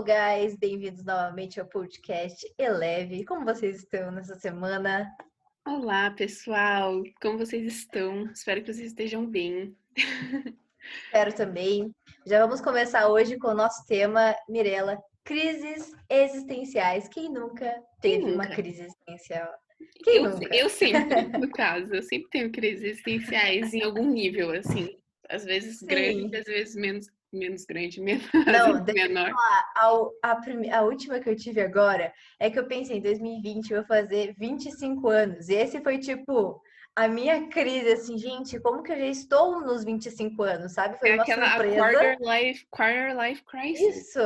Hello, guys! Bem-vindos novamente ao podcast Eleve. Como vocês estão nessa semana? Olá, pessoal! Como vocês estão? Espero que vocês estejam bem. Espero também. Já vamos começar hoje com o nosso tema, Mirella, crises existenciais. Quem nunca teve Quem nunca? uma crise existencial? Quem eu, nunca? eu sempre, no caso, eu sempre tenho crises existenciais em algum nível, assim. Às vezes Sim. grande, às vezes menos menos grande, menos Não, deixa menor. Falar, a, a, a, última que eu tive agora é que eu pensei em 2020 eu vou fazer 25 anos. E esse foi tipo a minha crise, assim, gente, como que eu já estou nos 25 anos, sabe? Foi é uma aquela surpresa. Quarter life, quarter life crisis. Isso,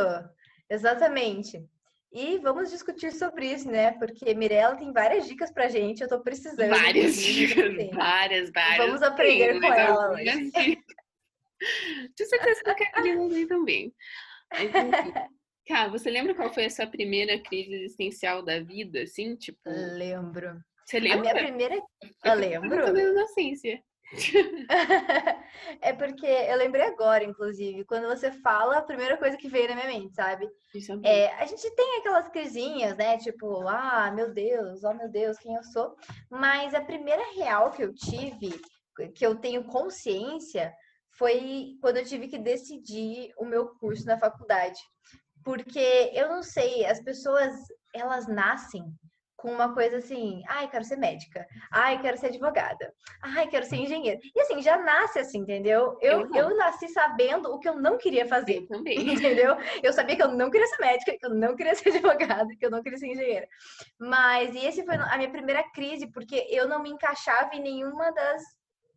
exatamente. E vamos discutir sobre isso, né? Porque Mirella tem várias dicas pra gente, eu tô precisando. Várias dicas, várias, várias. Vamos aprender Sim, com ela hoje. Tenho certeza que a Karina também. Mas, enfim. Cara, você lembra qual foi a sua primeira crise existencial da vida, assim? Tipo. Lembro. Você lembra? A minha primeira. Eu lembro. Eu inocência. é porque eu lembrei agora, inclusive, quando você fala, a primeira coisa que veio na minha mente, sabe? É, é, a gente tem aquelas crisinhas, né? Tipo, ah, meu Deus, oh meu Deus, quem eu sou. Mas a primeira real que eu tive, que eu tenho consciência, foi quando eu tive que decidir o meu curso na faculdade. Porque eu não sei, as pessoas, elas nascem com uma coisa assim, ai, quero ser médica, ai, quero ser advogada, ai, quero ser engenheira. E assim, já nasce assim, entendeu? Eu, eu, eu nasci sabendo o que eu não queria fazer. Eu também. Entendeu? Eu sabia que eu não queria ser médica, que eu não queria ser advogada, que eu não queria ser engenheira. Mas, e esse foi a minha primeira crise, porque eu não me encaixava em nenhuma das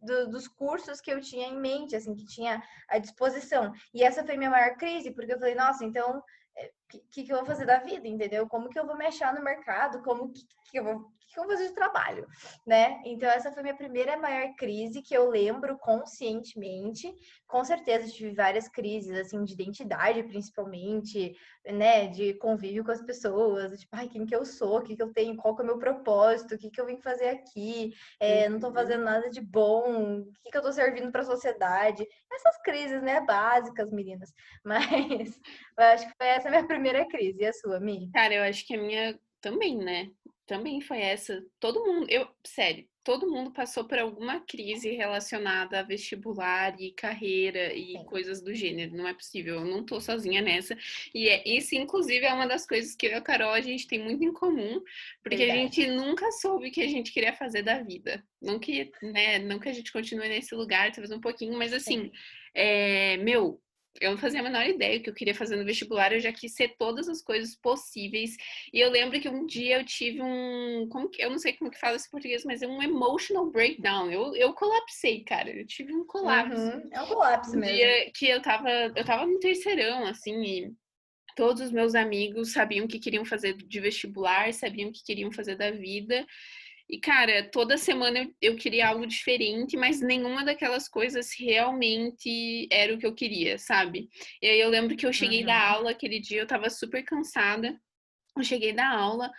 do, dos cursos que eu tinha em mente, assim, que tinha à disposição. E essa foi minha maior crise, porque eu falei, nossa, então, o é, que, que eu vou fazer da vida, entendeu? Como que eu vou mexer no mercado? Como que, que eu vou que eu vou fazer de trabalho, né? Então essa foi minha primeira maior crise que eu lembro conscientemente. Com certeza tive várias crises assim de identidade, principalmente, né, de convívio com as pessoas, tipo, ai, quem que eu sou, o que que eu tenho, qual que é o meu propósito, o que que eu vim fazer aqui, é, não tô fazendo nada de bom, o que que eu tô servindo para a sociedade. Essas crises, né, básicas, meninas. Mas eu acho que foi essa a minha primeira crise, e a sua, Mi? Cara, eu acho que a minha também, né? Também foi essa. Todo mundo, eu, sério, todo mundo passou por alguma crise relacionada a vestibular e carreira e Sim. coisas do gênero. Não é possível, eu não tô sozinha nessa. E é, isso, inclusive, é uma das coisas que eu e a Carol a gente tem muito em comum, porque Verdade. a gente nunca soube o que a gente queria fazer da vida. Não que, né, não que a gente continue nesse lugar, talvez um pouquinho, mas assim, é, meu, eu não fazia a menor ideia o que eu queria fazer no vestibular, eu já quis ser todas as coisas possíveis. E eu lembro que um dia eu tive um. Como que, eu não sei como que fala esse português, mas é um emotional breakdown. Eu, eu colapsei, cara. Eu tive um colapso. Uhum, é um colapso um mesmo. dia que eu tava, eu tava no terceirão, assim, e todos os meus amigos sabiam o que queriam fazer de vestibular, sabiam o que queriam fazer da vida. E, cara, toda semana eu, eu queria algo diferente, mas nenhuma daquelas coisas realmente era o que eu queria, sabe? E aí eu lembro que eu cheguei uhum. da aula aquele dia, eu tava super cansada. Eu cheguei da aula,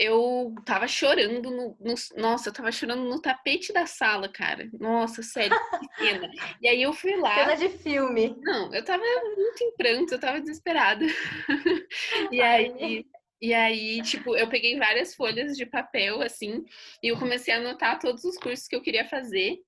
eu tava chorando no, no, Nossa, eu tava chorando no tapete da sala, cara. Nossa, sério, que cena. E aí eu fui lá. Cena de filme. Não, eu tava muito em pranto, eu tava desesperada. e aí e aí, tipo, eu peguei várias folhas de papel, assim, e eu comecei a anotar todos os cursos que eu queria fazer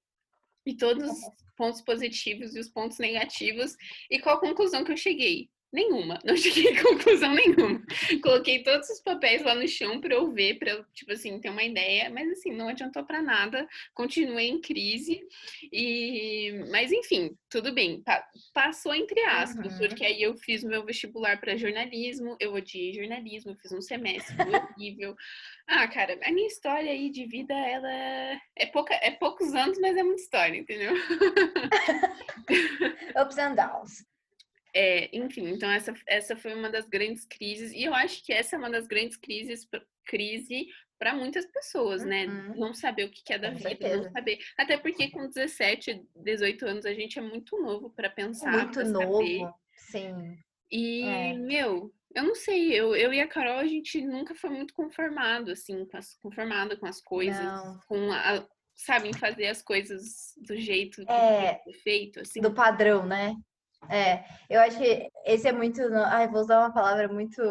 e todos os pontos positivos e os pontos negativos. E qual a conclusão que eu cheguei? Nenhuma, não cheguei a conclusão nenhuma. Coloquei todos os papéis lá no chão para eu ver, para eu, tipo assim, ter uma ideia, mas assim, não adiantou para nada, continuei em crise. E mas enfim, tudo bem, passou entre aspas, uhum. porque aí eu fiz meu vestibular para jornalismo, eu odiei jornalismo, fiz um semestre horrível. Ah, cara, a minha história aí de vida, ela é pouca, é poucos anos, mas é muita história, entendeu? Ups and downs. É, enfim, então essa, essa foi uma das grandes crises, e eu acho que essa é uma das grandes crises, crise para muitas pessoas, né? Uhum. Não saber o que é da com vida, certeza. não saber. Até porque com 17, 18 anos a gente é muito novo para pensar. Muito novo, saber. sim. E, é. meu, eu não sei, eu, eu e a Carol, a gente nunca foi muito conformado, assim, conformado com as coisas, não. com a, sabem fazer as coisas do jeito que é, feito, assim. Do padrão, né? É, eu acho que esse é muito. Ai, vou usar uma palavra muito.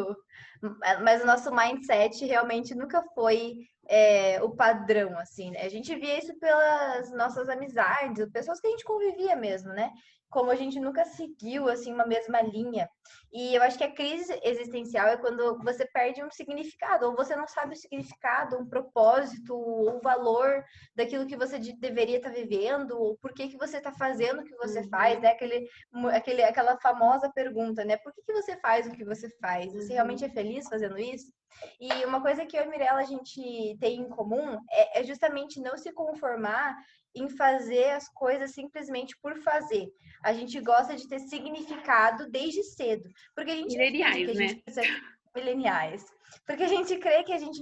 Mas o nosso mindset realmente nunca foi é, o padrão, assim, né? A gente via isso pelas nossas amizades, pessoas que a gente convivia mesmo, né? Como a gente nunca seguiu assim uma mesma linha. E eu acho que a crise existencial é quando você perde um significado, ou você não sabe o significado, um propósito, ou o valor daquilo que você deveria estar vivendo, ou por que, que você está fazendo o que você uhum. faz, né? Aquele, aquele, aquela famosa pergunta, né? Por que, que você faz o que você faz? Você realmente é uhum. feliz fazendo isso? E uma coisa que eu e Mirella a gente tem em comum é, é justamente não se conformar em fazer as coisas simplesmente por fazer. A gente gosta de ter significado desde cedo. Porque a gente mileniais, a gente né? mileniais. Porque a gente crê que a gente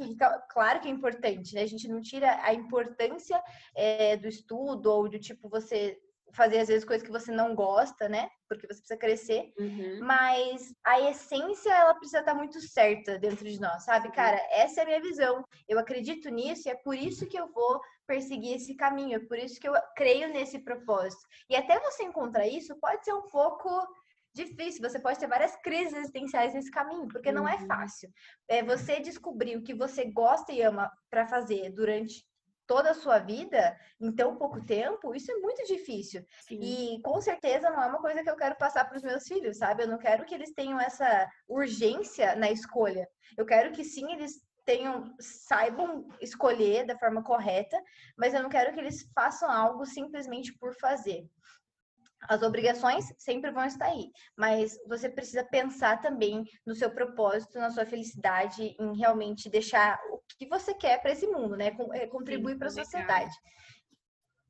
claro que é importante, né? A gente não tira a importância é, do estudo ou do tipo você fazer às vezes coisas que você não gosta, né? Porque você precisa crescer. Uhum. Mas a essência, ela precisa estar muito certa dentro de nós, sabe? Cara, essa é a minha visão. Eu acredito nisso e é por isso que eu vou perseguir esse caminho. É por isso que eu creio nesse propósito. E até você encontrar isso, pode ser um pouco difícil. Você pode ter várias crises existenciais nesse caminho, porque uhum. não é uhum. fácil. É você descobrir o que você gosta e ama para fazer durante toda a sua vida em tão pouco tempo, isso é muito difícil. Sim. E com certeza não é uma coisa que eu quero passar para os meus filhos, sabe? Eu não quero que eles tenham essa urgência na escolha. Eu quero que sim, eles tenham saibam escolher da forma correta, mas eu não quero que eles façam algo simplesmente por fazer. As obrigações sempre vão estar aí, mas você precisa pensar também no seu propósito, na sua felicidade, em realmente deixar o que você quer para esse mundo, né? É, contribuir para a sociedade.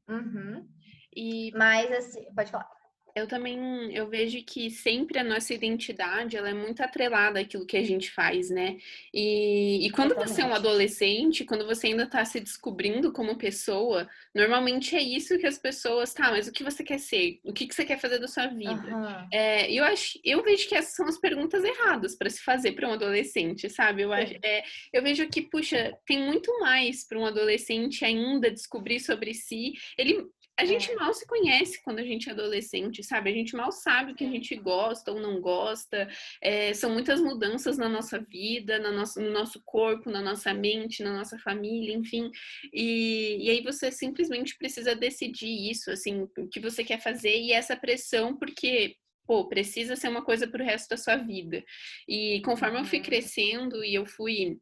Uhum. E... Mas, assim, pode falar. Eu também eu vejo que sempre a nossa identidade ela é muito atrelada àquilo que a gente faz, né? E, e quando Totalmente. você é um adolescente, quando você ainda está se descobrindo como pessoa, normalmente é isso que as pessoas, tá, mas o que você quer ser? O que, que você quer fazer da sua vida? Uhum. É, eu, acho, eu vejo que essas são as perguntas erradas para se fazer para um adolescente, sabe? Eu, acho, é, eu vejo que, puxa, tem muito mais para um adolescente ainda descobrir sobre si. Ele, a gente é. mal se conhece quando a gente é adolescente, sabe? A gente mal sabe o que a gente gosta ou não gosta. É, são muitas mudanças na nossa vida, no nosso, no nosso corpo, na nossa mente, na nossa família, enfim. E, e aí você simplesmente precisa decidir isso, assim, o que você quer fazer e essa pressão, porque pô, precisa ser uma coisa para o resto da sua vida. E conforme eu fui uhum. crescendo e eu fui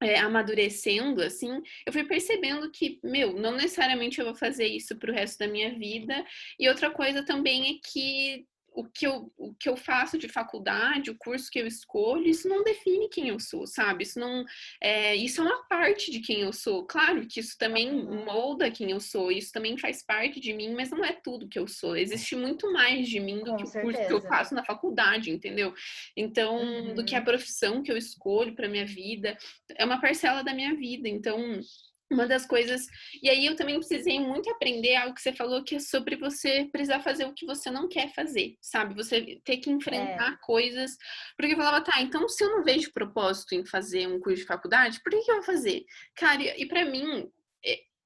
é, amadurecendo, assim, eu fui percebendo que, meu, não necessariamente eu vou fazer isso pro resto da minha vida. E outra coisa também é que o que, eu, o que eu faço de faculdade, o curso que eu escolho, isso não define quem eu sou, sabe? Isso não é, isso é uma parte de quem eu sou. Claro que isso também molda quem eu sou, isso também faz parte de mim, mas não é tudo que eu sou. Existe muito mais de mim do Com que certeza. o curso que eu faço na faculdade, entendeu? Então, uhum. do que a uhum. profissão que eu escolho para minha vida, é uma parcela da minha vida. Então, uma das coisas. E aí eu também precisei muito aprender algo que você falou, que é sobre você precisar fazer o que você não quer fazer, sabe? Você ter que enfrentar é. coisas. Porque eu falava, tá, então se eu não vejo propósito em fazer um curso de faculdade, por que, que eu vou fazer? Cara, e para mim,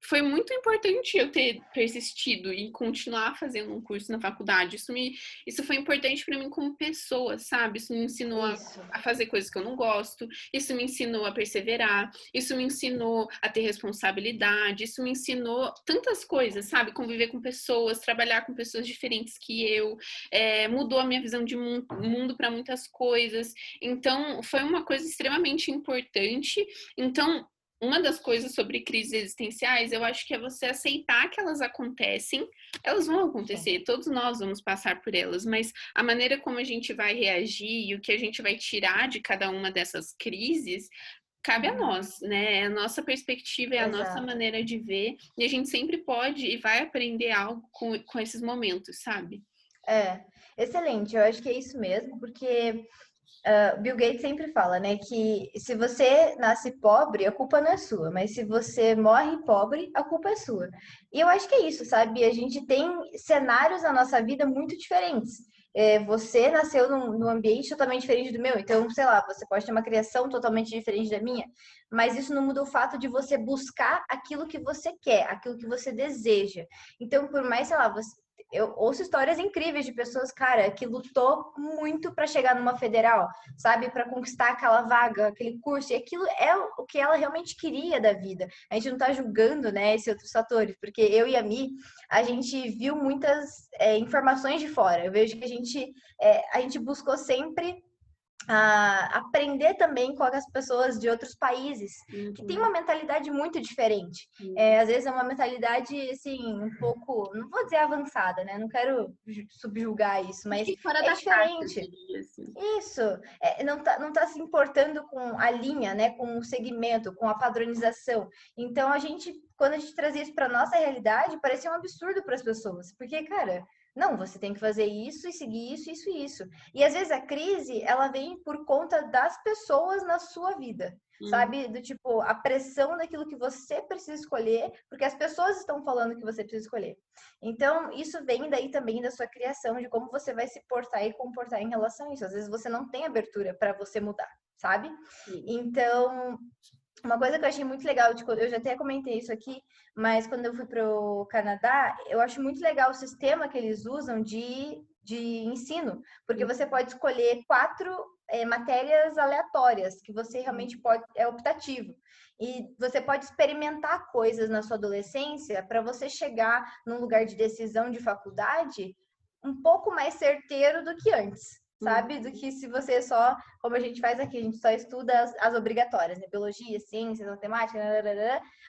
foi muito importante eu ter persistido e continuar fazendo um curso na faculdade. Isso me, isso foi importante para mim como pessoa, sabe? Isso me ensinou a, a, fazer coisas que eu não gosto. Isso me ensinou a perseverar. Isso me ensinou a ter responsabilidade. Isso me ensinou tantas coisas, sabe? Conviver com pessoas, trabalhar com pessoas diferentes que eu. É, mudou a minha visão de mundo, mundo para muitas coisas. Então, foi uma coisa extremamente importante. Então, uma das coisas sobre crises existenciais, eu acho que é você aceitar que elas acontecem, elas vão acontecer, todos nós vamos passar por elas, mas a maneira como a gente vai reagir e o que a gente vai tirar de cada uma dessas crises cabe a uhum. nós, né? É a nossa perspectiva, é a Exato. nossa maneira de ver, e a gente sempre pode e vai aprender algo com, com esses momentos, sabe? É, excelente, eu acho que é isso mesmo, porque Uh, Bill Gates sempre fala, né, que se você nasce pobre, a culpa não é sua, mas se você morre pobre, a culpa é sua. E eu acho que é isso, sabe? A gente tem cenários na nossa vida muito diferentes. É, você nasceu num, num, ambiente totalmente diferente do meu, então, sei lá, você pode ter uma criação totalmente diferente da minha, mas isso não muda o fato de você buscar aquilo que você quer, aquilo que você deseja. Então, por mais, sei lá, você, eu ouço histórias incríveis de pessoas, cara, que lutou muito para chegar numa federal, sabe, para conquistar aquela vaga, aquele curso, e aquilo é o que ela realmente queria da vida. A gente não tá julgando, né, esses outros fatores, porque eu e a Mi, a gente viu muitas é, informações de fora. Eu vejo que a gente, é, a gente buscou sempre a aprender também com as pessoas de outros países uhum. que tem uma mentalidade muito diferente. Uhum. É, às vezes é uma mentalidade assim um pouco, não vou dizer avançada, né? Não quero subjugar isso, mas é diferente. assim. Isso, é, não tá não tá se importando com a linha, né? Com o segmento, com a padronização. Então a gente quando a gente trazia isso para nossa realidade, parecia um absurdo para as pessoas, porque cara não, você tem que fazer isso e seguir isso, isso e isso. E às vezes a crise, ela vem por conta das pessoas na sua vida, uhum. sabe? Do tipo, a pressão daquilo que você precisa escolher, porque as pessoas estão falando que você precisa escolher. Então, isso vem daí também da sua criação, de como você vai se portar e comportar em relação a isso. Às vezes você não tem abertura para você mudar, sabe? Uhum. Então, uma coisa que eu achei muito legal, tipo, eu já até comentei isso aqui, mas quando eu fui para o Canadá, eu acho muito legal o sistema que eles usam de, de ensino, porque você pode escolher quatro é, matérias aleatórias, que você realmente pode, é optativo. E você pode experimentar coisas na sua adolescência para você chegar num lugar de decisão de faculdade um pouco mais certeiro do que antes sabe? Do que se você só, como a gente faz aqui, a gente só estuda as, as obrigatórias, né? Biologia, ciências, matemática,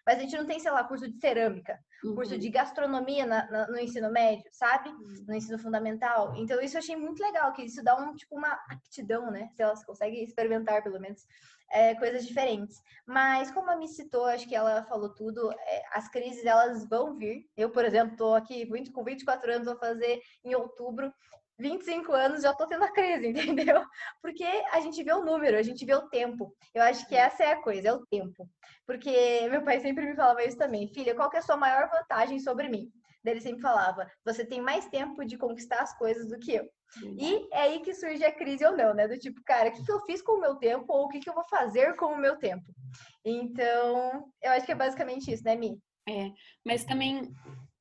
mas a gente não tem, sei lá, curso de cerâmica, uhum. curso de gastronomia na, na, no ensino médio, sabe? Uhum. No ensino fundamental. Então, isso eu achei muito legal, que isso dá um, tipo, uma aptidão, né? Se elas conseguem experimentar, pelo menos, é, coisas diferentes. Mas, como a me citou, acho que ela falou tudo, é, as crises, elas vão vir. Eu, por exemplo, tô aqui 20, com 24 anos, vou fazer em outubro. 25 anos já tô tendo a crise, entendeu? Porque a gente vê o número, a gente vê o tempo. Eu acho que essa é a coisa, é o tempo. Porque meu pai sempre me falava isso também. Filha, qual que é a sua maior vantagem sobre mim? Ele sempre falava, você tem mais tempo de conquistar as coisas do que eu. E é aí que surge a crise ou não, né? Do tipo, cara, o que, que eu fiz com o meu tempo ou o que, que eu vou fazer com o meu tempo? Então, eu acho que é basicamente isso, né, Mi? É, mas também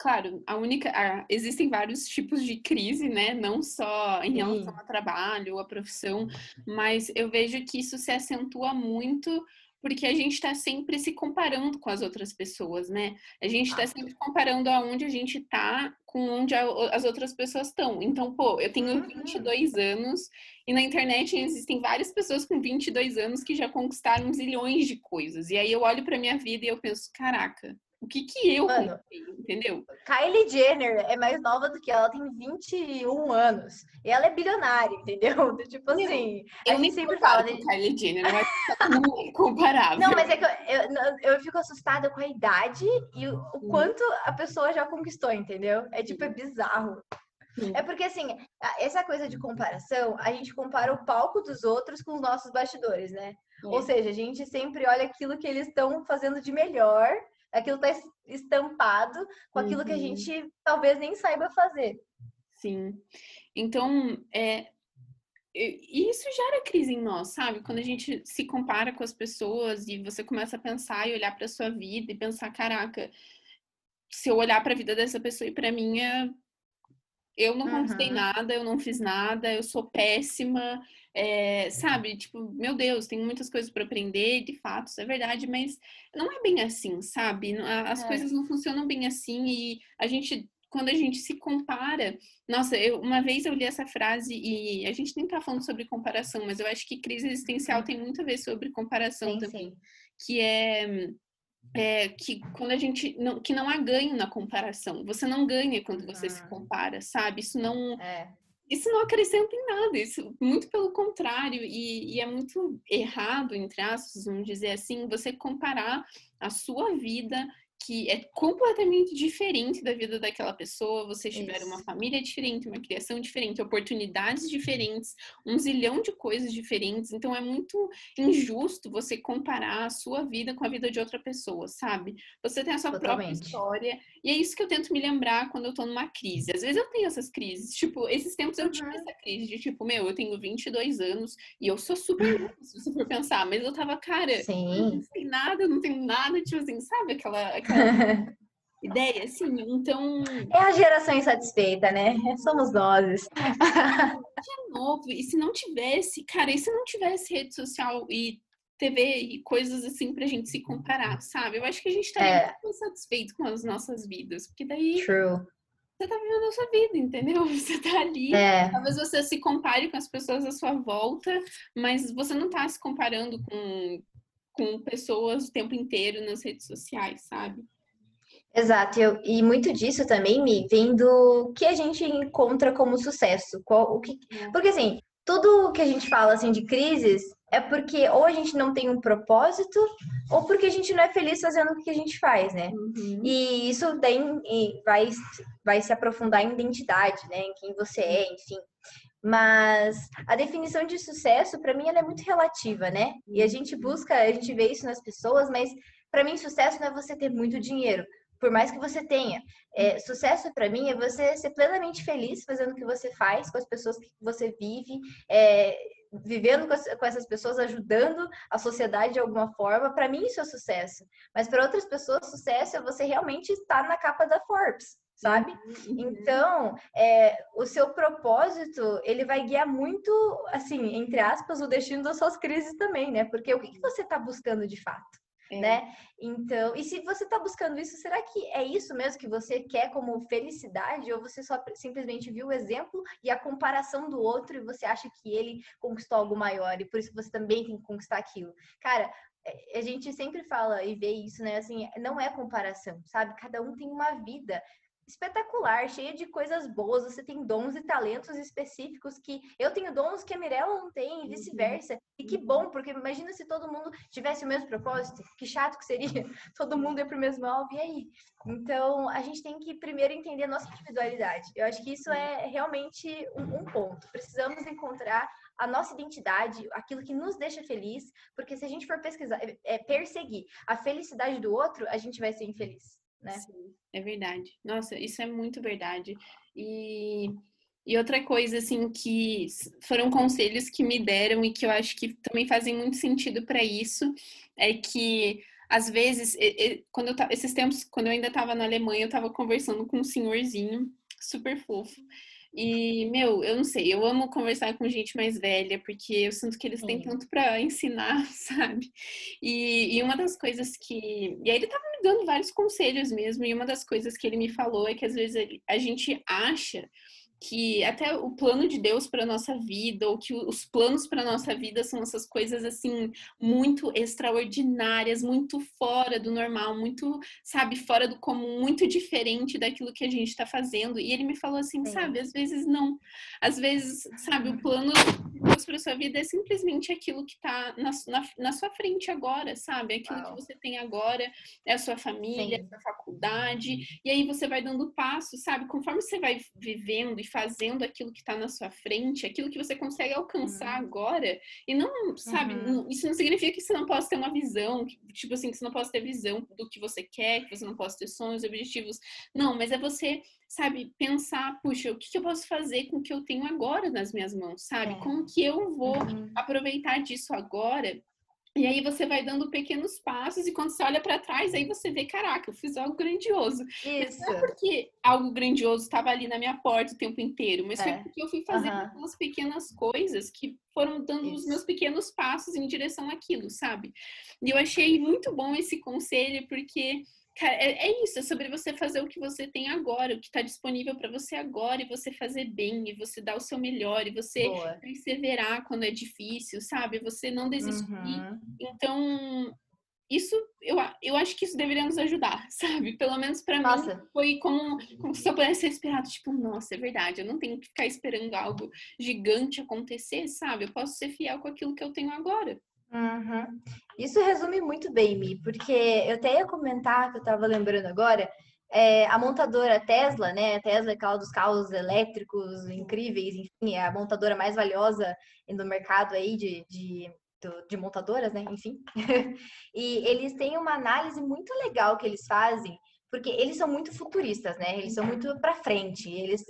claro, a única. A, existem vários tipos de crise, né? Não só em relação ao trabalho, à profissão, mas eu vejo que isso se acentua muito porque a gente está sempre se comparando com as outras pessoas, né? A gente está sempre comparando aonde a gente está com onde a, as outras pessoas estão. Então, pô, eu tenho 22 uhum. anos e na internet existem várias pessoas com 22 anos que já conquistaram zilhões de coisas. E aí eu olho para minha vida e eu penso, caraca, o que que eu Mano, entendeu? Kylie Jenner é mais nova do que ela, tem 21 anos. E ela é bilionária, entendeu? Tipo assim, eu a gente sempre fala... Com Kylie Jenner, não é comparável. Não, mas é que eu, eu, eu, fico assustada com a idade e o, o quanto a pessoa já conquistou, entendeu? É tipo, é bizarro. É porque, assim, essa coisa de comparação, a gente compara o palco dos outros com os nossos bastidores, né? É. Ou seja, a gente sempre olha aquilo que eles estão fazendo de melhor aquilo está estampado com aquilo uhum. que a uhum. gente talvez nem saiba fazer. Sim. Então, é, isso gera crise em nós, sabe? Quando a gente se compara com as pessoas e você começa a pensar e olhar para sua vida e pensar, caraca, se eu olhar para a vida dessa pessoa e para minha, eu não conquistei uhum. nada, eu não fiz nada, eu sou péssima, é, sabe? Tipo, meu Deus, tem muitas coisas para aprender, de fato, isso é verdade, mas não é bem assim, sabe? As é. coisas não funcionam bem assim e a gente quando a gente se compara, nossa, eu, uma vez eu li essa frase e a gente nem tá falando sobre comparação, mas eu acho que crise existencial uhum. tem muito a ver sobre comparação sim, também, sim. que é é, que quando a gente não, que não há ganho na comparação. Você não ganha quando você se compara, sabe? Isso não é. isso não acrescenta em nada. Isso muito pelo contrário e, e, é muito errado entre aspas, vamos dizer assim, você comparar a sua vida que é completamente diferente da vida daquela pessoa, vocês tiveram uma família diferente, uma criação diferente, oportunidades diferentes, um zilhão de coisas diferentes. Então é muito injusto você comparar a sua vida com a vida de outra pessoa, sabe? Você tem a sua Totalmente. própria história. E é isso que eu tento me lembrar quando eu tô numa crise. Às vezes eu tenho essas crises. Tipo, esses tempos eu tive essa crise de tipo, meu, eu tenho 22 anos e eu sou super, se você for pensar, mas eu tava, cara, Sim. não sei nada, não tenho nada, tipo assim, sabe aquela, aquela ideia, assim. Então. É a geração insatisfeita, né? Somos nós. É novo. E se não tivesse, cara, e se não tivesse rede social e TV e coisas assim pra gente se comparar, sabe? Eu acho que a gente estaria é. muito satisfeito com as nossas vidas. Porque daí. True você tá vivendo a sua vida, entendeu? Você tá ali. É. Talvez você se compare com as pessoas à sua volta, mas você não tá se comparando com, com pessoas o tempo inteiro nas redes sociais, sabe? Exato, eu, e muito disso também me vem do que a gente encontra como sucesso. Qual, o que, é. porque assim, tudo que a gente fala assim de crises é porque ou a gente não tem um propósito ou porque a gente não é feliz fazendo o que a gente faz, né? Uhum. E isso daí vai, vai se aprofundar em identidade, né? Em quem você é, enfim. Mas a definição de sucesso, para mim, ela é muito relativa, né? E a gente busca, a gente vê isso nas pessoas, mas para mim, sucesso não é você ter muito dinheiro, por mais que você tenha. É, sucesso para mim é você ser plenamente feliz fazendo o que você faz, com as pessoas que você vive, é, vivendo com, as, com, essas pessoas, ajudando a sociedade de alguma forma. Para mim, isso é sucesso. Mas para outras pessoas, sucesso é você realmente estar na capa da Forbes sabe? Uhum. Então, é, o seu propósito, ele vai guiar muito, assim, entre aspas, o destino das suas crises também, né? Porque o que, que você está buscando de fato? É. Né? Então, e se você está buscando isso, será que é isso mesmo que você quer como felicidade? Ou você só simplesmente viu o exemplo e a comparação do outro e você acha que ele conquistou algo maior e por isso você também tem que conquistar aquilo? Cara, é, a gente sempre fala e vê isso, né? Assim, não é comparação, sabe? Cada um tem uma vida espetacular, cheia de coisas boas. Você tem dons e talentos específicos que eu tenho dons que a Mirella não tem, e vice-versa. E que bom, porque imagina se todo mundo tivesse o mesmo propósito. Que chato que seria. Todo mundo ia pro mesmo alvo, e aí? Então, a gente tem que primeiro entender a nossa individualidade. Eu acho que isso é realmente um, um ponto. Precisamos encontrar a nossa identidade, aquilo que nos deixa feliz, porque se a gente for pesquisar, é, é perseguir a felicidade do outro, a gente vai ser infeliz né? Sim, é verdade. Nossa, isso é muito verdade. E, e outra coisa, assim, que foram conselhos que me deram e que eu acho que também fazem muito sentido para isso, é que às vezes, quando eu esses tempos, quando eu ainda estava na Alemanha, eu estava conversando com um senhorzinho super fofo. E, meu, eu não sei, eu amo conversar com gente mais velha, porque eu sinto que eles têm tanto para ensinar, sabe? E, e, uma das coisas que. E aí ele tava me dando vários conselhos mesmo, e uma das coisas que ele me falou é que às vezes a gente acha que até o plano de Deus para nossa vida, ou que os planos para nossa vida são essas coisas assim muito extraordinárias, muito fora do normal, muito, sabe, fora do comum, muito diferente daquilo que a gente está fazendo. E ele me falou assim, sabe, às vezes não. Às vezes, sabe, o plano Deus para sua vida é simplesmente aquilo que está na, na, na, sua frente agora, sabe? Aquilo Uau. que você tem agora, é a sua família, Sim. é a sua faculdade. E aí você vai dando passo, sabe? Conforme você vai vivendo e fazendo aquilo que está na sua frente, aquilo que você consegue alcançar uhum. agora. E não, sabe, uhum. isso não significa que você não possa ter uma visão, que, tipo assim, que você não possa ter visão do que você quer, que você não possa ter sonhos, objetivos. Não, mas é você sabe, pensar, puxa, o que, que, eu posso fazer com o que eu tenho agora nas minhas mãos, sabe? É. Como que eu vou uhum. aproveitar disso agora e aí você vai dando pequenos passos e quando você olha para trás, aí você vê, caraca, eu fiz algo grandioso. Isso. Não é porque algo grandioso estava ali na minha porta o tempo inteiro, mas é. foi porque eu fui fazendo uhum. algumas pequenas coisas que foram dando Isso. os meus pequenos passos em direção àquilo, sabe? E eu achei muito bom esse conselho porque Cara, é, é, isso, é sobre você fazer o que você tem agora, o que está disponível para você agora, e você fazer bem, e você dar o seu melhor, e você Boa. perseverar quando é difícil, sabe? Você não desistir. Uhum. Então, isso, eu, eu acho que isso deveria nos ajudar, sabe? Pelo menos para mim, foi como, como se eu pudesse respirar, tipo, nossa, é verdade, eu não tenho que ficar esperando algo gigante acontecer, sabe? Eu posso ser fiel com aquilo que eu tenho agora. Uhum. Isso resume muito bem, Mi, porque eu até ia comentar, que eu estava lembrando agora, é, a montadora Tesla, né? A Tesla é aquela dos carros elétricos incríveis, enfim, é a montadora mais valiosa no mercado aí de, de, de montadoras, né? Enfim. e eles têm uma análise muito legal que eles fazem, porque eles são muito futuristas, né? Eles são muito para frente, eles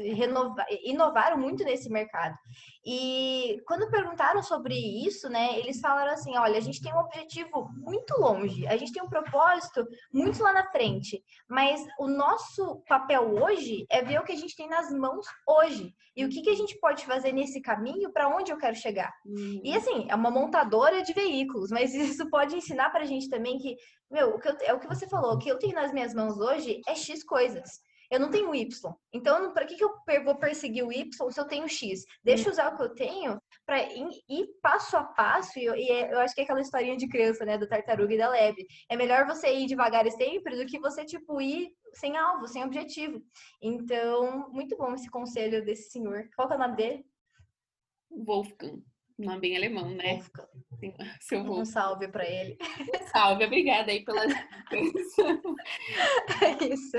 inovaram muito nesse mercado. E quando perguntaram sobre isso, né, eles falaram assim: olha, a gente tem um objetivo muito longe, a gente tem um propósito muito lá na frente, mas o nosso papel hoje é ver o que a gente tem nas mãos hoje e o que, que a gente pode fazer nesse caminho para onde eu quero chegar. Uhum. E assim, é uma montadora de veículos, mas isso pode ensinar para a gente também que, meu, é o que você falou, o que eu tenho nas minhas mãos hoje é X coisas eu não tenho Y. Então, para que, que eu vou perseguir o Y se eu tenho X? Deixa eu usar o que eu tenho para ir, passo a passo. E, eu, e é, eu acho que é aquela historinha de criança, né? Do tartaruga e da leve. É melhor você ir devagar sempre do que você, tipo, ir sem alvo, sem objetivo. Então, muito bom esse conselho desse senhor. Qual que é o nome dele? Wolfgang. Nome bem alemão, né? Wolfgang. Seu Um salve para ele. salve, obrigada aí pelas É isso.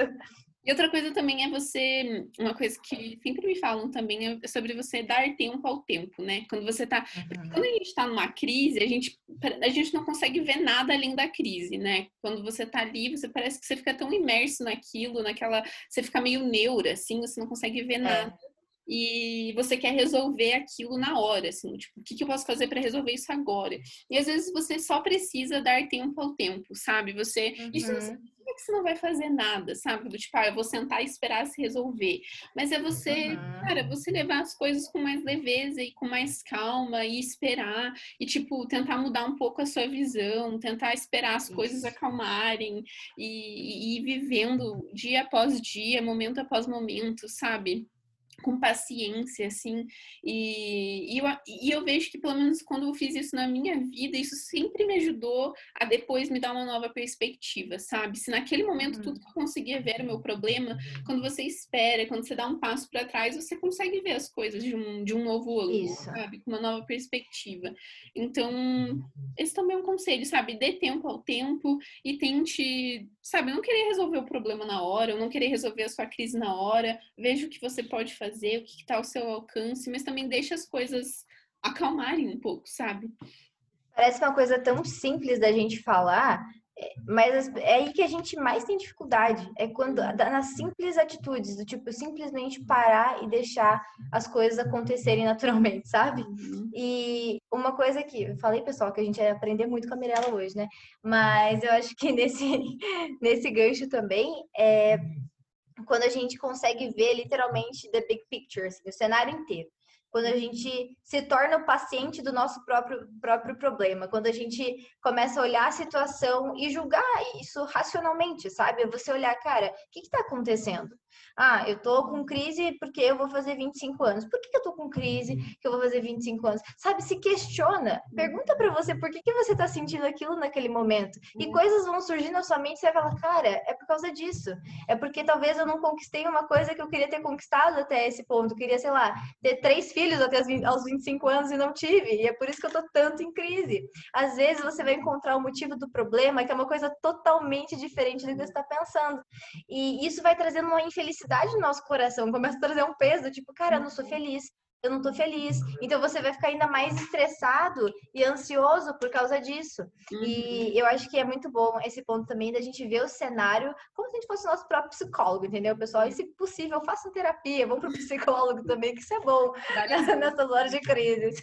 E outra coisa também é você, uma coisa que sempre me falam também é sobre você dar tempo ao tempo, né? Quando você tá, uhum. quando a gente tá numa crise, a gente a gente não consegue ver nada além da crise, né? Quando você tá ali, você parece que você fica tão imerso naquilo, naquela, você fica meio neura assim, você não consegue ver é. nada. É e você quer resolver aquilo na hora, assim, tipo, o que, que eu posso fazer para resolver isso agora? E às vezes você só precisa dar tempo ao tempo, sabe? Você uhum. isso não que você não vai fazer nada, sabe? Do tipo, ah, eu vou sentar e esperar se resolver. Mas é você, uhum. cara, você levar as coisas com mais leveza e com mais calma e esperar e tipo tentar mudar um pouco a sua visão, tentar esperar as isso. coisas acalmarem e, e ir vivendo dia após dia, momento após momento, sabe? Com paciência, assim, e, e, eu, e eu vejo que, pelo menos quando eu fiz isso na minha vida, isso sempre me ajudou a depois me dar uma nova perspectiva, sabe? Se naquele momento tudo que eu conseguia ver era o meu problema, quando você espera, quando você dá um passo para trás, você consegue ver as coisas de um, de um novo ângulo, sabe? Com uma nova perspectiva. Então, esse também é um conselho, sabe? Dê tempo ao tempo e tente, sabe? Não querer resolver o problema na hora, ou não querer resolver a sua crise na hora, veja o que você pode fazer fazer, o que está ao seu alcance, mas também deixa as coisas acalmarem um pouco, sabe? Parece uma coisa tão simples da gente falar, é, mas é aí que a gente mais tem dificuldade. É quando nas simples atitudes, do tipo simplesmente parar e deixar as coisas acontecerem naturalmente, sabe? Uhum. E uma coisa que eu falei, pessoal, que a gente vai aprender muito com a Mirella hoje, né? Mas eu acho que nesse nesse gancho também é quando a gente consegue ver literalmente the big picture, assim, o cenário inteiro. Quando a gente se torna o paciente do nosso próprio, próprio problema, quando a gente começa a olhar a situação e julgar isso racionalmente, sabe? Você olhar, cara, o que está acontecendo? Ah, eu tô com crise porque eu vou fazer 25 anos. Por que, que eu tô com crise que eu vou fazer 25 anos? Sabe, se questiona. Pergunta para você por que, que você tá sentindo aquilo naquele momento. E coisas vão surgir na sua mente e você vai falar, cara, é por causa disso. É porque talvez eu não conquistei uma coisa que eu queria ter conquistado até esse ponto. Eu queria, sei lá, ter três filhos até os 25 anos e não tive. E é por isso que eu tô tanto em crise. Às vezes você vai encontrar o motivo do problema, que é uma coisa totalmente diferente do que você está pensando. E isso vai trazendo uma infelicidade infelicidade no nosso coração, começa a trazer um peso, tipo, cara, eu não sou feliz, eu não tô feliz. Então você vai ficar ainda mais estressado e ansioso por causa disso. Uhum. E eu acho que é muito bom esse ponto também da gente ver o cenário como se a gente fosse o nosso próprio psicólogo, entendeu, pessoal? E se possível, façam terapia, vão pro psicólogo também, que isso é bom nessas horas de crise.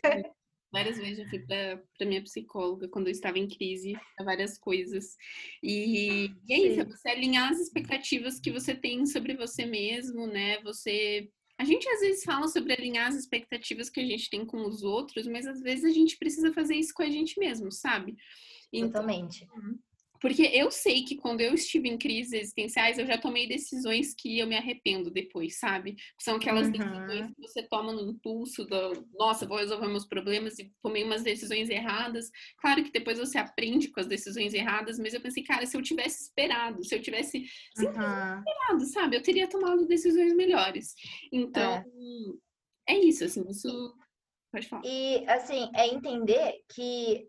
Várias vezes eu fui para minha psicóloga quando eu estava em crise, várias coisas. E, e é isso, é você alinhar as expectativas que você tem sobre você mesmo, né? Você. A gente às vezes fala sobre alinhar as expectativas que a gente tem com os outros, mas às vezes a gente precisa fazer isso com a gente mesmo, sabe? Então, Totalmente. Porque eu sei que quando eu estive em crises existenciais, eu já tomei decisões que eu me arrependo depois, sabe? São aquelas uhum. decisões que você toma no impulso do, nossa, vou resolver meus problemas e tomei umas decisões erradas. Claro que depois você aprende com as decisões erradas, mas eu pensei, cara, se eu tivesse esperado, se eu tivesse uhum. esperado, sabe? Eu teria tomado decisões melhores. Então, é, é isso, assim, isso Pode falar. E, assim, é entender que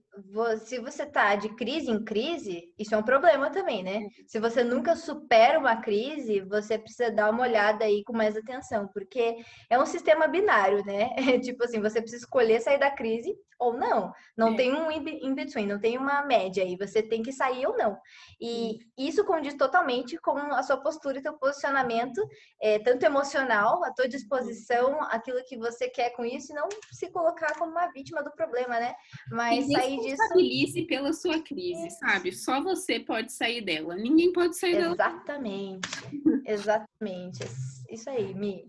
se você tá de crise em crise, isso é um problema também, né? Se você nunca supera uma crise, você precisa dar uma olhada aí com mais atenção, porque é um sistema binário, né? É tipo assim, você precisa escolher sair da crise ou não. Não é. tem um in-between, não tem uma média aí. Você tem que sair ou não. E isso condiz totalmente com a sua postura e seu posicionamento, é, tanto emocional, a tua disposição, aquilo que você quer com isso, e não se colocar como uma vítima do problema, né? Mas e sair disso. pela sua crise, sabe? Só você pode sair dela. Ninguém pode sair Exatamente. dela. Exatamente. Exatamente. Isso aí, Mi.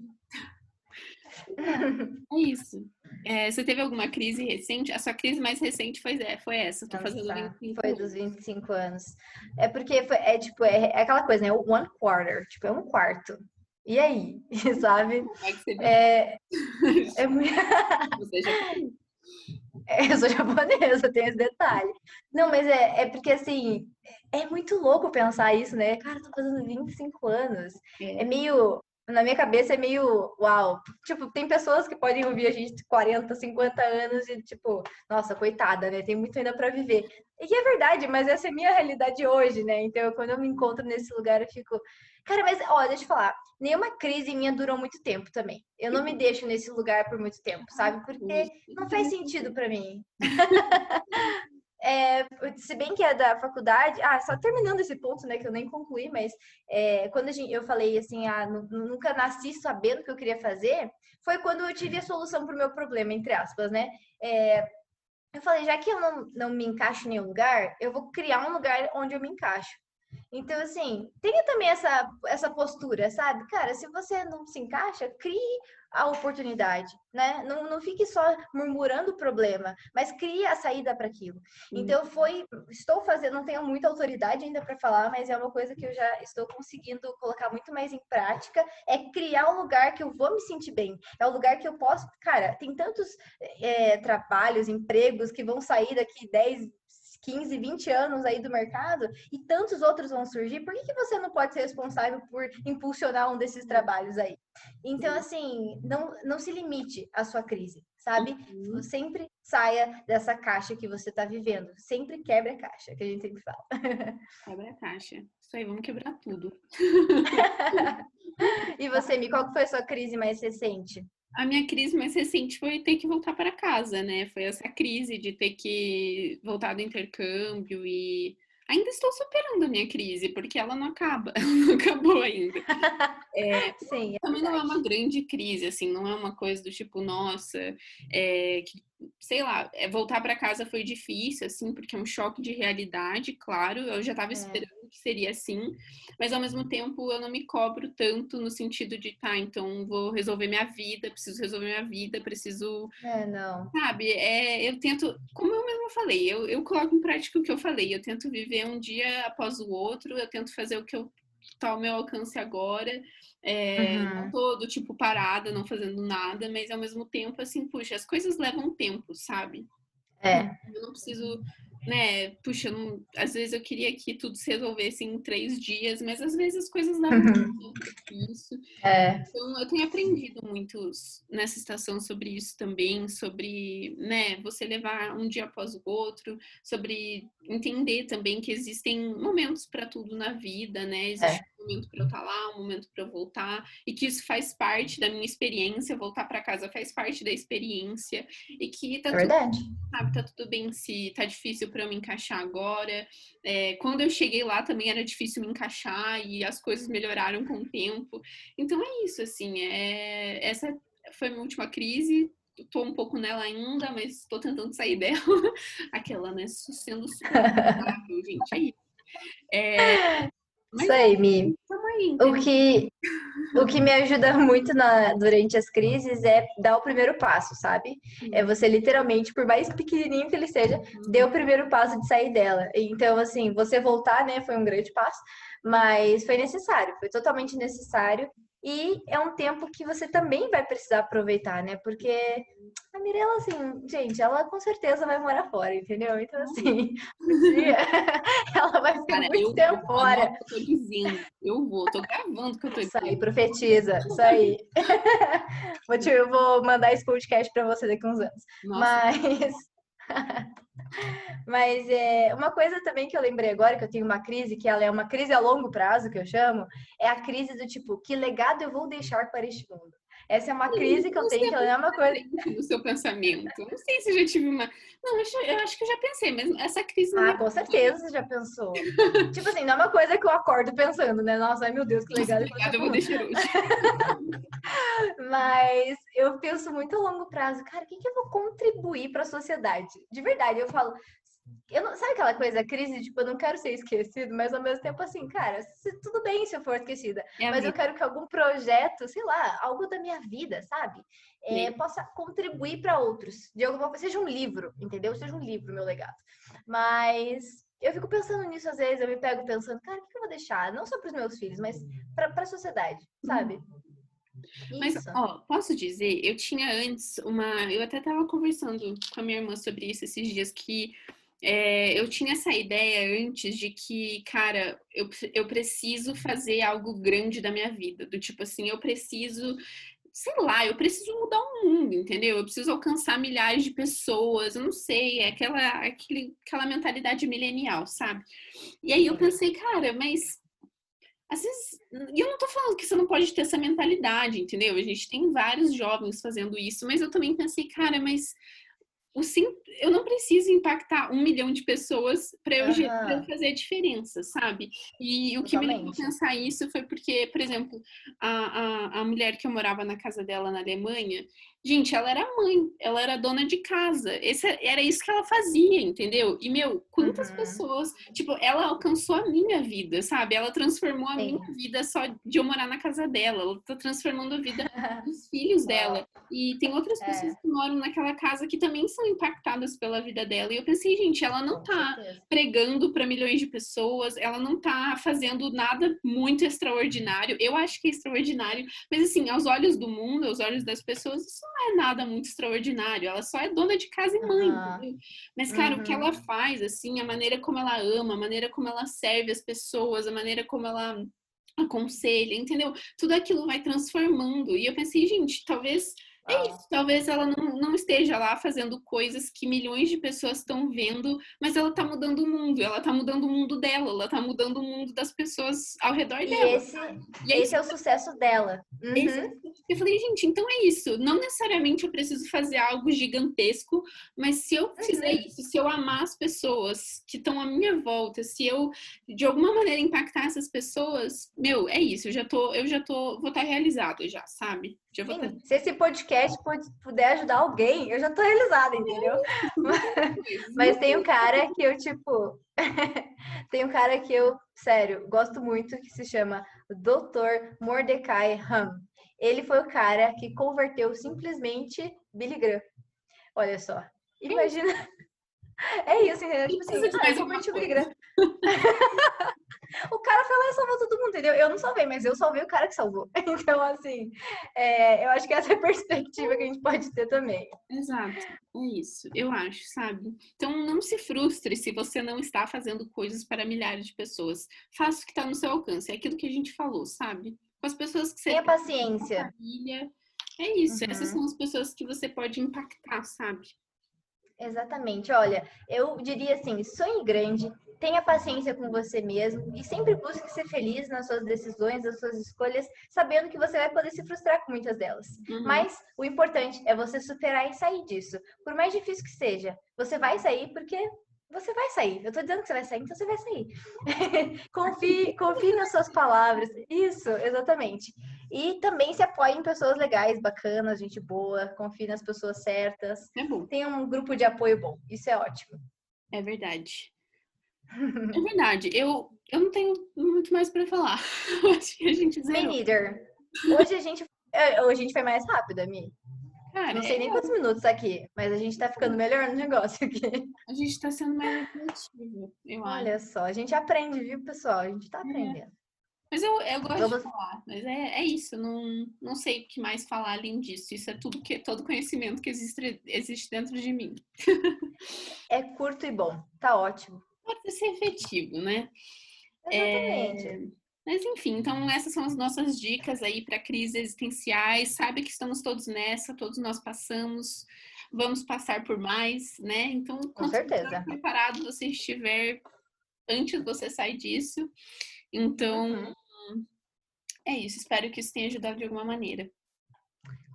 É isso. É, você teve alguma crise recente? A sua crise mais recente foi, é, foi essa. Tô fazendo tá. 25 Foi dos 25 anos. É porque foi, é tipo, é, é, aquela coisa, né? One quarter, tipo, é um quarto. E aí, sabe? É, é muito. É, eu sou japonesa, tem esse detalhe. Não, mas é, é porque assim, é muito louco pensar isso, né? Cara, tô fazendo 25 anos. É, é meio na minha cabeça é meio uau. Tipo, tem pessoas que podem ouvir a gente de 40, 50 anos e, tipo, nossa, coitada, né? Tem muito ainda para viver. E que é verdade, mas essa é a minha realidade hoje, né? Então, quando eu me encontro nesse lugar, eu fico. Cara, mas, ó, deixa eu falar. Nenhuma crise minha durou muito tempo também. Eu não me deixo nesse lugar por muito tempo, sabe? Porque não faz sentido para mim. É, se bem que é da faculdade, ah, só terminando esse ponto, né, que eu nem concluí, mas é, quando gente, eu falei assim, ah, nunca nasci sabendo o que eu queria fazer, foi quando eu tive a solução para o meu problema, entre aspas, né? É, eu falei, já que eu não, não me encaixo em nenhum lugar, eu vou criar um lugar onde eu me encaixo. Então, assim, tenha também essa, essa postura, sabe? Cara, se você não se encaixa, crie a oportunidade, né? Não, não fique só murmurando o problema, mas crie a saída para aquilo. Então, foi. Estou fazendo, não tenho muita autoridade ainda para falar, mas é uma coisa que eu já estou conseguindo colocar muito mais em prática: é criar um lugar que eu vou me sentir bem. É um lugar que eu posso. Cara, tem tantos é, trabalhos, empregos que vão sair daqui 10, 15, 20 anos aí do mercado e tantos outros vão surgir, por que, que você não pode ser responsável por impulsionar um desses trabalhos aí? Então, assim, não, não se limite à sua crise, sabe? Uhum. Sempre saia dessa caixa que você está vivendo. Sempre quebre a caixa, que a gente sempre fala. Quebra a caixa. Isso aí, vamos quebrar tudo. e você, Mi, qual foi a sua crise mais recente? A minha crise mais recente foi ter que voltar para casa, né? Foi essa crise de ter que voltar do intercâmbio e ainda estou superando a minha crise, porque ela não acaba, ela não acabou ainda. É, Sim, é também não é uma grande crise, assim, não é uma coisa do tipo, nossa, é, que sei lá, é, voltar para casa foi difícil, assim, porque é um choque de realidade, claro. Eu já estava é. esperando que seria assim, mas ao mesmo tempo eu não me cobro tanto no sentido de, tá, então vou resolver minha vida, preciso resolver minha vida, preciso. É, não. Sabe, é, eu tento, como eu mesmo falei, eu, eu coloco em prática o que eu falei, eu tento viver um dia após o outro, eu tento fazer o que eu tá ao meu alcance agora. É, uhum. Não do tipo parada, não fazendo nada, mas ao mesmo tempo, assim, puxa, as coisas levam tempo, sabe? É. Eu não preciso né, puxa, não, às vezes eu queria que tudo se resolvesse em três dias, mas às vezes as coisas não uhum. isso. É. Então eu tenho aprendido muito nessa estação sobre isso também, sobre, né, você levar um dia após o outro, sobre entender também que existem momentos para tudo na vida, né? Existe é um momento para eu estar tá lá, um momento para eu voltar, e que isso faz parte da minha experiência, voltar para casa faz parte da experiência, e que tá é Verdade. tudo, sabe, tá tudo bem se tá difícil para eu me encaixar agora. É, quando eu cheguei lá também era difícil me encaixar e as coisas melhoraram com o tempo. Então é isso, assim, é, essa foi a minha última crise, tô um pouco nela ainda, mas tô tentando sair dela. Aquela, né? Sendo super gente. É isso. É, mas aí, Mi. O que, o que me ajuda muito na, durante as crises é dar o primeiro passo, sabe? É você literalmente, por mais pequenininho que ele seja, dê o primeiro passo de sair dela. Então, assim, você voltar, né, foi um grande passo, mas foi necessário, foi totalmente necessário. E é um tempo que você também vai precisar aproveitar, né? Porque a Mirella, assim, gente, ela com certeza vai morar fora, entendeu? Então, assim, um dia ela vai ficar Cara, muito tempo vou, fora. Eu tô dizendo, eu vou, tô gravando que eu tô Isso aí, profetiza, isso aí. vou, te, eu vou mandar esse podcast pra você daqui uns anos. Nossa. Mas. Mas é, uma coisa também que eu lembrei agora, que eu tenho uma crise, que ela é uma crise a longo prazo, que eu chamo, é a crise do tipo, que legado eu vou deixar para este mundo? Essa é uma crise que eu tenho, que ela é uma coisa. No seu pensamento. Não sei se eu já tive uma. Não, eu acho que eu já pensei, mas essa crise não Ah, é com certeza você já pensou. tipo assim, não é uma coisa que eu acordo pensando, né? Nossa, ai meu Deus, que legal. Nossa, eu vou deixar hoje. mas eu penso muito a longo prazo, cara, o que, que eu vou contribuir para a sociedade? De verdade, eu falo, eu não, sabe aquela coisa, crise, tipo, eu não quero ser esquecido, mas ao mesmo tempo assim, cara, se, tudo bem se eu for esquecida, é mas eu quero que algum projeto, sei lá, algo da minha vida, sabe, é, possa contribuir para outros, de alguma forma, seja um livro, entendeu? Seja um livro, meu legado. Mas eu fico pensando nisso às vezes, eu me pego pensando, cara, o que eu vou deixar? Não só para os meus filhos, mas para a sociedade, sabe? Mas, ó, posso dizer, eu tinha antes uma. Eu até tava conversando com a minha irmã sobre isso esses dias, que é, eu tinha essa ideia antes de que, cara, eu, eu preciso fazer algo grande da minha vida. Do tipo assim, eu preciso sei lá, eu preciso mudar o mundo, entendeu? Eu preciso alcançar milhares de pessoas, eu não sei, é aquela, aquele, aquela mentalidade milenial, sabe? E aí eu pensei, cara, mas às vezes, e eu não tô falando que você não pode ter essa mentalidade, entendeu? A gente tem vários jovens fazendo isso, mas eu também pensei, cara, mas eu não preciso impactar um milhão de pessoas para eu, uhum. fazer a diferença, sabe? E o que Totalmente. me levou a pensar isso foi porque, por exemplo, a, a, a mulher que eu morava na casa dela na Alemanha, Gente, ela era mãe, ela era dona de casa. Esse, era isso que ela fazia, entendeu? E, meu, quantas uhum. pessoas. Tipo, ela alcançou a minha vida, sabe? Ela transformou a Sim. minha vida só de eu morar na casa dela. Ela tá transformando a vida dos filhos dela. E tem outras é. pessoas que moram naquela casa que também são impactadas pela vida dela. E eu pensei, gente, ela não tá pregando para milhões de pessoas, ela não tá fazendo nada muito extraordinário. Eu acho que é extraordinário, mas assim, aos olhos do mundo, aos olhos das pessoas, isso não é nada muito extraordinário, ela só é dona de casa e mãe. Uhum. Mas, cara, uhum. o que ela uhum. faz, assim, a maneira como ela ama, a maneira como ela serve as pessoas, a maneira como ela aconselha, entendeu? Tudo aquilo vai transformando. E eu pensei, gente, talvez é isso, talvez ela não, não, esteja lá fazendo coisas que milhões de pessoas estão vendo, mas ela está mudando o mundo, ela está mudando o mundo dela, ela está mudando o mundo das pessoas ao redor e dela. Esse, e esse é o sucesso dela. Uhum. Esse, eu falei, gente, então é isso. Não necessariamente eu preciso fazer algo gigantesco, mas se eu uhum. fizer uhum. isso, se eu amar as pessoas que estão à minha volta, se eu de alguma maneira impactar essas pessoas, meu, é isso. Eu já tô, eu já tô, vou estar tá realizada já, sabe? Sim. Se esse podcast puder ajudar alguém, eu já tô realizada, entendeu? Mas tem um cara que eu, tipo. tem um cara que eu, sério, gosto muito, que se chama Dr. Mordecai Ham. Ele foi o cara que converteu simplesmente Billy Graham. Olha só. Imagina. É isso, entendeu? Tipo assim, ah, converti o Billy Graham. o cara foi lá e salvou todo mundo, entendeu? Eu não salvei, mas eu salvei o cara que salvou. Então, assim, é, eu acho que essa é a perspectiva que a gente pode ter também. Exato, é isso, eu acho, sabe? Então, não se frustre se você não está fazendo coisas para milhares de pessoas. Faça o que está no seu alcance, é aquilo que a gente falou, sabe? Com as pessoas que você. Tenha paciência. Família. É isso, uhum. essas são as pessoas que você pode impactar, sabe? Exatamente. Olha, eu diria assim: sonhe grande, tenha paciência com você mesmo e sempre busque ser feliz nas suas decisões, nas suas escolhas, sabendo que você vai poder se frustrar com muitas delas. Uhum. Mas o importante é você superar e sair disso. Por mais difícil que seja, você vai sair porque você vai sair. Eu tô dizendo que você vai sair, então você vai sair. confie, confie nas suas palavras. Isso, exatamente. E também se apoie em pessoas legais, bacanas, gente boa, confie nas pessoas certas. É bom. Tem um grupo de apoio bom. Isso é ótimo. É verdade. é verdade. Eu, eu não tenho muito mais para falar. Acho que a gente zerou. Me neither. Hoje a gente, é, hoje a gente foi mais rápido, Ami. Cara, não sei é... nem quantos minutos aqui, mas a gente tá ficando melhor no negócio aqui. A gente tá sendo mais criativo, eu acho. Olha só, a gente aprende, viu, pessoal? A gente tá é. aprendendo. É. Mas eu, eu gosto Vamos... de falar, mas é, é isso, não, não sei o que mais falar além disso. Isso é tudo que todo conhecimento que existe, existe dentro de mim. é curto e bom, tá ótimo. Pode ser efetivo, né? Exatamente. É... Mas enfim, então essas são as nossas dicas aí para crises existenciais. Sabe que estamos todos nessa, todos nós passamos. vamos passar por mais, né? Então, com certeza. preparado você estiver antes você sair disso. Então, uhum. É isso. Espero que isso tenha ajudado de alguma maneira.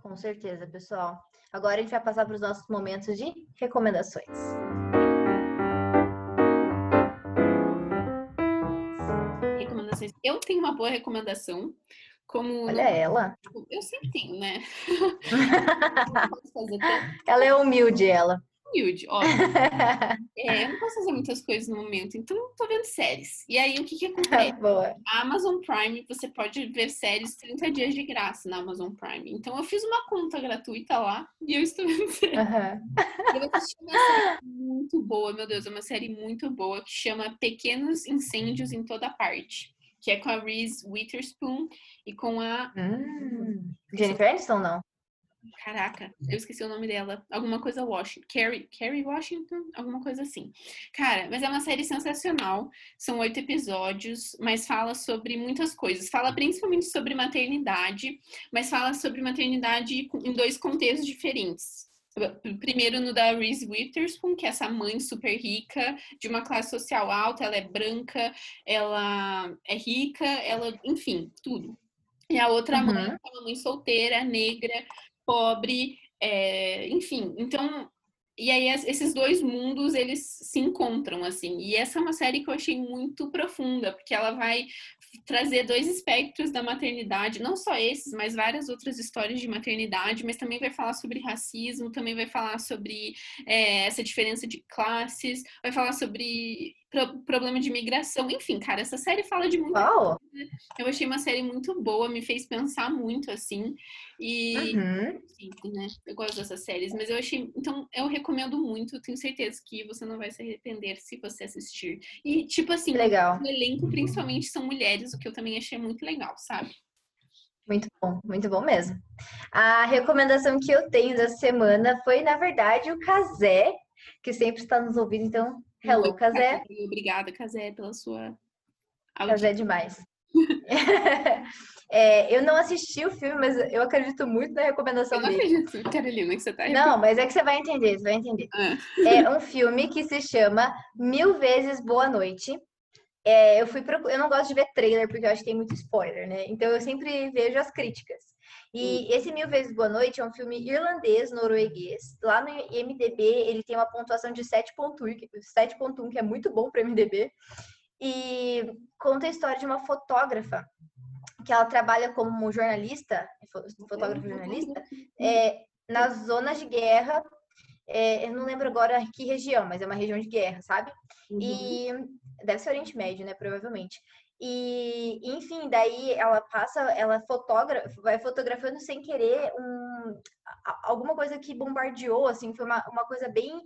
Com certeza, pessoal. Agora a gente vai passar para os nossos momentos de recomendações. Recomendações. Eu tenho uma boa recomendação. Como Olha ela. Eu sempre tenho, né? ela é humilde, ela humilde, óbvio. é, eu não posso fazer muitas coisas no momento, então tô vendo séries. E aí, o que que acontece? Boa. A Amazon Prime, você pode ver séries 30 dias de graça na Amazon Prime. Então, eu fiz uma conta gratuita lá e eu estou vendo séries. Uhum. Eu assisti uma série muito boa, meu Deus, é uma série muito boa que chama Pequenos Incêndios em Toda Parte. Que é com a Reese Witherspoon e com a. Hum, Jennifer Aniston, não? Caraca, eu esqueci o nome dela. Alguma coisa Washington. Carrie, Carrie Washington? Alguma coisa assim. Cara, mas é uma série sensacional. São oito episódios, mas fala sobre muitas coisas. Fala principalmente sobre maternidade, mas fala sobre maternidade em dois contextos diferentes. Primeiro no da Reese Witherspoon, que é essa mãe super rica, de uma classe social alta, ela é branca, ela é rica, ela, enfim, tudo. E a outra uhum. mãe, é uma mãe solteira, negra, pobre, é, enfim. Então, e aí esses dois mundos eles se encontram assim. E essa é uma série que eu achei muito profunda, porque ela vai trazer dois espectros da maternidade, não só esses, mas várias outras histórias de maternidade, mas também vai falar sobre racismo, também vai falar sobre é, essa diferença de classes, vai falar sobre pro problema de migração, enfim, cara, essa série fala de muita coisa. Eu achei uma série muito boa, me fez pensar muito, assim, e uhum. sim, né? Eu gosto dessas séries, mas eu achei, então eu recomendo muito, tenho certeza que você não vai se arrepender se você assistir. E tipo assim, legal. o elenco principalmente são mulheres, o que eu também achei muito legal, sabe? Muito bom, muito bom mesmo. A recomendação que eu tenho da semana foi, na verdade, o Casé, que sempre está nos ouvindo, então Hello, Casé. Obrigada, Casé, pela sua. Casé é demais. é, eu não assisti o filme, mas eu acredito muito na recomendação dele. Eu não acredito, Carolina, que você tá Não, mas é que você vai entender, você vai entender. Ah. É um filme que se chama Mil Vezes Boa Noite. É, eu fui pro... eu não gosto de ver trailer porque eu acho que tem muito spoiler, né? Então eu sempre vejo as críticas. E esse Mil Vezes Boa Noite é um filme irlandês, norueguês. Lá no IMDB ele tem uma pontuação de 7.1, que é muito bom para MDB. E conta a história de uma fotógrafa que ela trabalha como jornalista, fotógrafa jornalista, é, nas zonas de guerra. É, eu não lembro agora que região, mas é uma região de guerra, sabe? Uhum. E deve ser Oriente Médio, né? Provavelmente. E, enfim, daí ela passa, ela fotogra vai fotografando sem querer um, alguma coisa que bombardeou, assim, foi uma, uma coisa bem,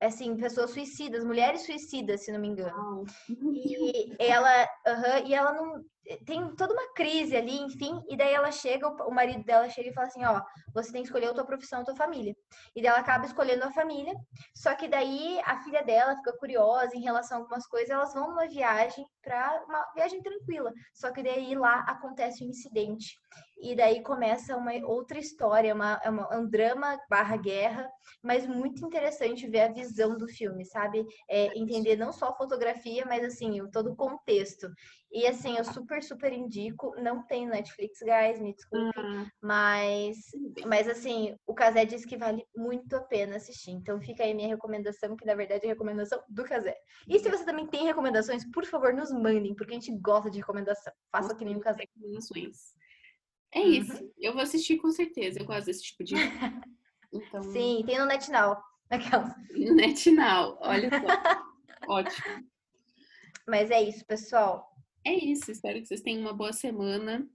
assim, pessoas suicidas, mulheres suicidas, se não me engano. E ela, uh -huh, e ela não, tem toda uma crise ali, enfim, e daí ela chega, o marido dela chega e fala assim, ó, você tem que escolher a tua profissão, a tua família. E daí ela acaba escolhendo a família, só que daí a filha dela fica curiosa em relação a algumas coisas, elas vão numa viagem para uma viagem tranquila. Só que daí lá acontece um incidente. E daí começa uma outra história, uma, é uma, um drama barra guerra, mas muito interessante ver a visão do filme, sabe? É, entender não só a fotografia, mas assim, todo o contexto. E assim, eu super, super indico. Não tem Netflix, guys, me desculpe. Uhum. Mas, mas assim, o Casé diz que vale muito a pena assistir. Então fica aí minha recomendação, que na verdade é a recomendação do Casé. E se você também tem recomendações, por favor, nos mandem, porque a gente gosta de recomendação. Faça que nem o Casé. Recomendações. É uhum. isso. Eu vou assistir com certeza. Eu gosto desse tipo de. Então... Sim, tem no NetNow. Aquelas. No NetNow, olha só. Ótimo. Mas é isso, pessoal é isso. Espero que vocês tenham uma boa semana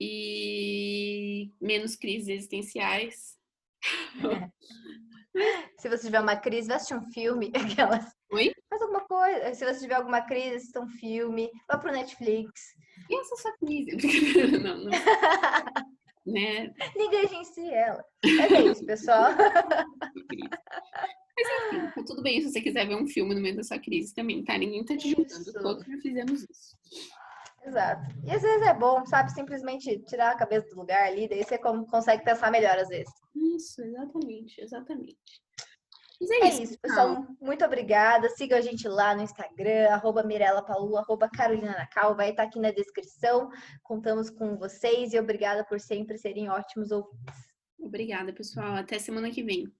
e menos crises existenciais. Se você tiver uma crise, vai assistir um filme. Aquelas. Oi? Faz alguma coisa. Se você tiver alguma crise, assista um filme. Vá pro Netflix. E essa sua crise? não, não. né? Negligencie ela. É isso, pessoal. Mas enfim, tá tudo bem se você quiser ver um filme no meio da sua crise também, tá? Ninguém tá te julgando. Todos já fizemos isso. Exato. E às vezes é bom, sabe, simplesmente tirar a cabeça do lugar ali, daí você consegue pensar melhor às vezes. Isso, exatamente, exatamente. Mas é, é isso, isso pessoal. Muito obrigada. Siga a gente lá no Instagram, arroba Mirella Palu, arroba Carolina Nacal. Vai estar aqui na descrição. Contamos com vocês e obrigada por sempre serem ótimos ouvintes. Obrigada, pessoal. Até semana que vem.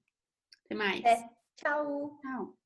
Até mais. É. Tchau. Tchau.